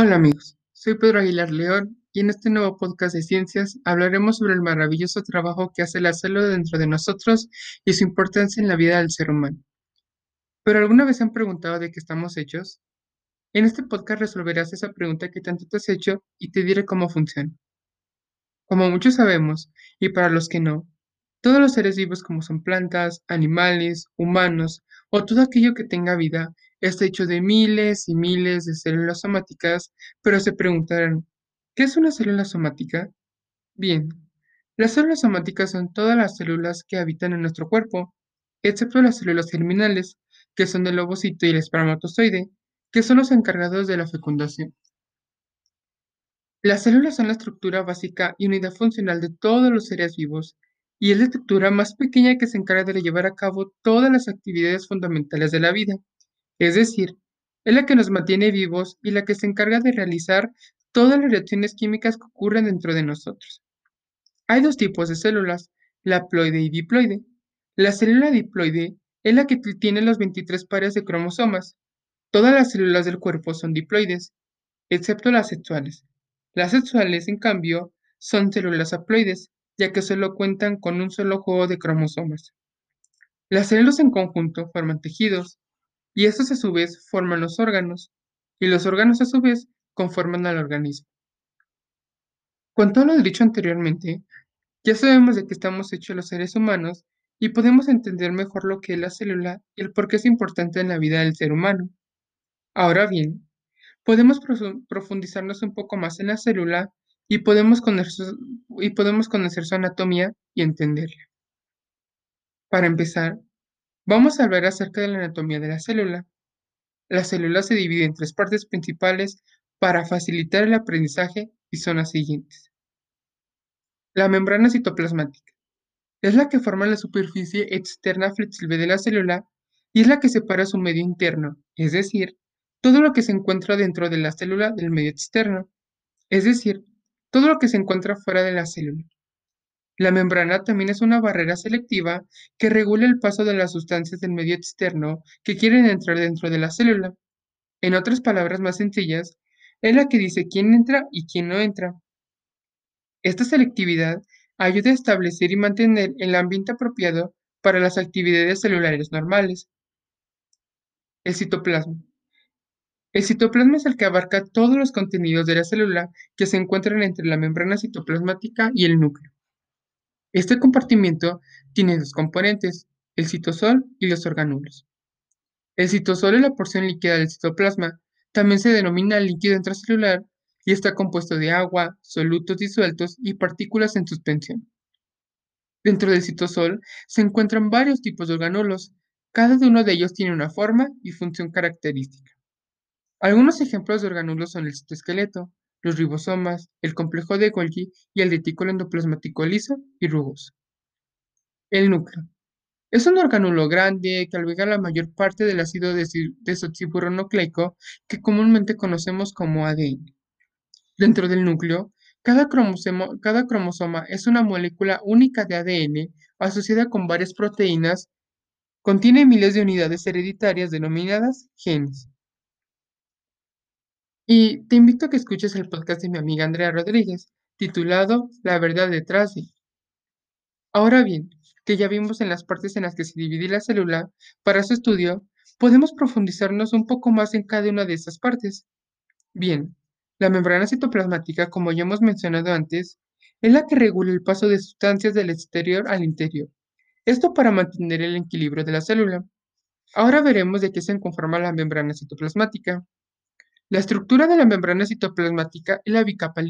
Hola amigos, soy Pedro Aguilar León y en este nuevo podcast de ciencias hablaremos sobre el maravilloso trabajo que hace la célula dentro de nosotros y su importancia en la vida del ser humano. ¿Pero alguna vez se han preguntado de qué estamos hechos? En este podcast resolverás esa pregunta que tanto te has hecho y te diré cómo funciona. Como muchos sabemos, y para los que no, todos los seres vivos como son plantas, animales, humanos o todo aquello que tenga vida está hecho de miles y miles de células somáticas, pero se preguntarán, ¿qué es una célula somática? Bien, las células somáticas son todas las células que habitan en nuestro cuerpo, excepto las células germinales, que son el ovocito y el espermatozoide, que son los encargados de la fecundación. Las células son la estructura básica y unidad funcional de todos los seres vivos, y es la estructura más pequeña que se encarga de llevar a cabo todas las actividades fundamentales de la vida. Es decir, es la que nos mantiene vivos y la que se encarga de realizar todas las reacciones químicas que ocurren dentro de nosotros. Hay dos tipos de células, la haploide y diploide. La célula diploide es la que tiene los 23 pares de cromosomas. Todas las células del cuerpo son diploides, excepto las sexuales. Las sexuales, en cambio, son células haploides, ya que solo cuentan con un solo juego de cromosomas. Las células en conjunto forman tejidos, y estos a su vez forman los órganos, y los órganos a su vez conforman al organismo. Con todo lo dicho anteriormente, ya sabemos de qué estamos hechos los seres humanos y podemos entender mejor lo que es la célula y el por qué es importante en la vida del ser humano. Ahora bien, podemos profundizarnos un poco más en la célula y podemos conocer y podemos conocer su anatomía y entenderla. Para empezar, Vamos a hablar acerca de la anatomía de la célula. La célula se divide en tres partes principales para facilitar el aprendizaje y son las siguientes. La membrana citoplasmática. Es la que forma la superficie externa flexible de la célula y es la que separa su medio interno, es decir, todo lo que se encuentra dentro de la célula del medio externo, es decir, todo lo que se encuentra fuera de la célula. La membrana también es una barrera selectiva que regula el paso de las sustancias del medio externo que quieren entrar dentro de la célula. En otras palabras más sencillas, es la que dice quién entra y quién no entra. Esta selectividad ayuda a establecer y mantener el ambiente apropiado para las actividades celulares normales. El citoplasma. El citoplasma es el que abarca todos los contenidos de la célula que se encuentran entre la membrana citoplasmática y el núcleo. Este compartimiento tiene dos componentes, el citosol y los orgánulos. El citosol es la porción líquida del citoplasma, también se denomina líquido intracelular y está compuesto de agua, solutos disueltos y partículas en suspensión. Dentro del citosol se encuentran varios tipos de orgánulos, cada uno de ellos tiene una forma y función característica. Algunos ejemplos de orgánulos son el citoesqueleto, los ribosomas, el complejo de Golgi y el retículo endoplasmático liso y rugoso. El núcleo. Es un orgánulo grande que alberga la mayor parte del ácido desoxirribonucleico que comúnmente conocemos como ADN. Dentro del núcleo, cada cromosoma, cada cromosoma es una molécula única de ADN asociada con varias proteínas. Contiene miles de unidades hereditarias denominadas genes. Y te invito a que escuches el podcast de mi amiga Andrea Rodríguez, titulado La verdad detrás de. Ahora bien, que ya vimos en las partes en las que se divide la célula, para su estudio, podemos profundizarnos un poco más en cada una de estas partes. Bien, la membrana citoplasmática, como ya hemos mencionado antes, es la que regula el paso de sustancias del exterior al interior. Esto para mantener el equilibrio de la célula. Ahora veremos de qué se conforma la membrana citoplasmática. La estructura de la membrana citoplasmática es la bicapa,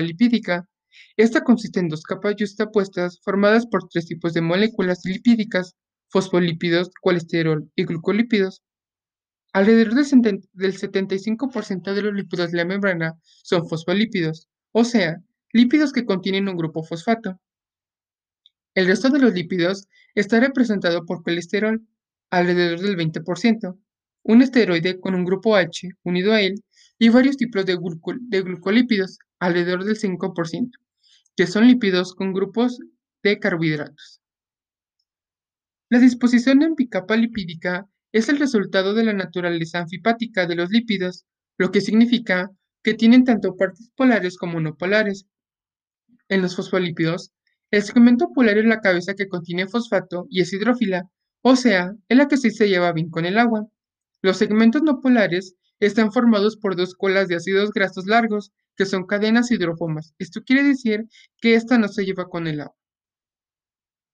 lipídica. Esta consiste en dos capas yuxtapuestas formadas por tres tipos de moléculas lipídicas, fosfolípidos, colesterol y glucolípidos. Alrededor del 75% de los lípidos de la membrana son fosfolípidos, o sea, lípidos que contienen un grupo fosfato. El resto de los lípidos está representado por colesterol, alrededor del 20%, un esteroide con un grupo H unido a él y varios tipos de, glucolípidos, alrededor del 5%, que son lípidos con grupos de carbohidratos. La disposición en bicapa lipídica es el resultado de la naturaleza anfipática de los lípidos, lo que significa que tienen tanto partes polares como no polares. En los fosfolípidos, el segmento polar es la cabeza que contiene fosfato y es hidrófila, o sea, es la que sí se lleva bien con el agua. Los segmentos no polares están formados por dos colas de ácidos grasos largos, que son cadenas hidrofomas. Esto quiere decir que esta no se lleva con el agua.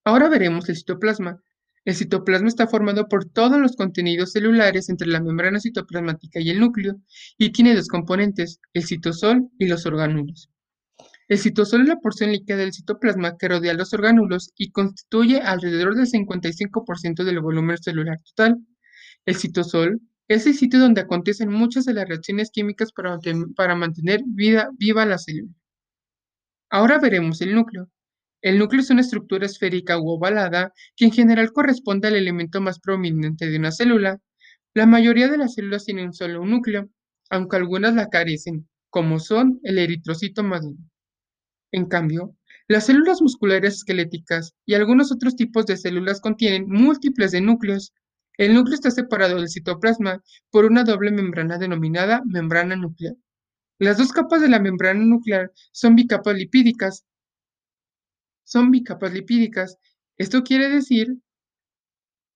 Ahora veremos el citoplasma. El citoplasma está formado por todos los contenidos celulares entre la membrana citoplasmática y el núcleo, y tiene dos componentes, el citosol y los orgánulos. El citosol es la porción líquida del citoplasma que rodea los orgánulos y constituye alrededor del 55% del volumen celular total. El citosol es el sitio donde acontecen muchas de las reacciones químicas para, para mantener vida, viva la célula. Ahora veremos el núcleo. El núcleo es una estructura esférica u ovalada que en general corresponde al elemento más prominente de una célula. La mayoría de las células tienen solo un núcleo, aunque algunas la carecen, como son el eritrocito maduro. En cambio, las células musculares esqueléticas y algunos otros tipos de células contienen múltiples de núcleos. El núcleo está separado del citoplasma por una doble membrana denominada membrana nuclear. Las dos capas de la membrana nuclear son bicapas lipídicas son bicapas lipídicas. Esto quiere decir,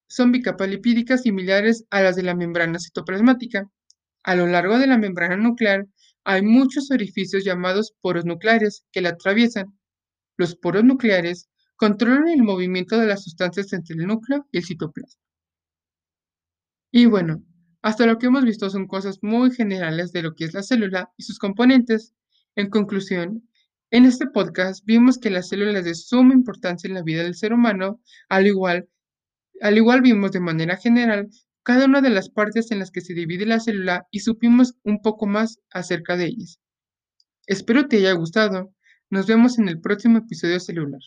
son bicapas lipídicas similares a las de la membrana citoplasmática. A lo largo de la membrana nuclear hay muchos orificios llamados poros nucleares que la atraviesan. Los poros nucleares controlan el movimiento de las sustancias entre el núcleo y el citoplasma. Y bueno, hasta lo que hemos visto son cosas muy generales de lo que es la célula y sus componentes. En conclusión, en este podcast vimos que las células de suma importancia en la vida del ser humano, al igual, al igual vimos de manera general cada una de las partes en las que se divide la célula y supimos un poco más acerca de ellas. Espero te haya gustado. Nos vemos en el próximo episodio celular.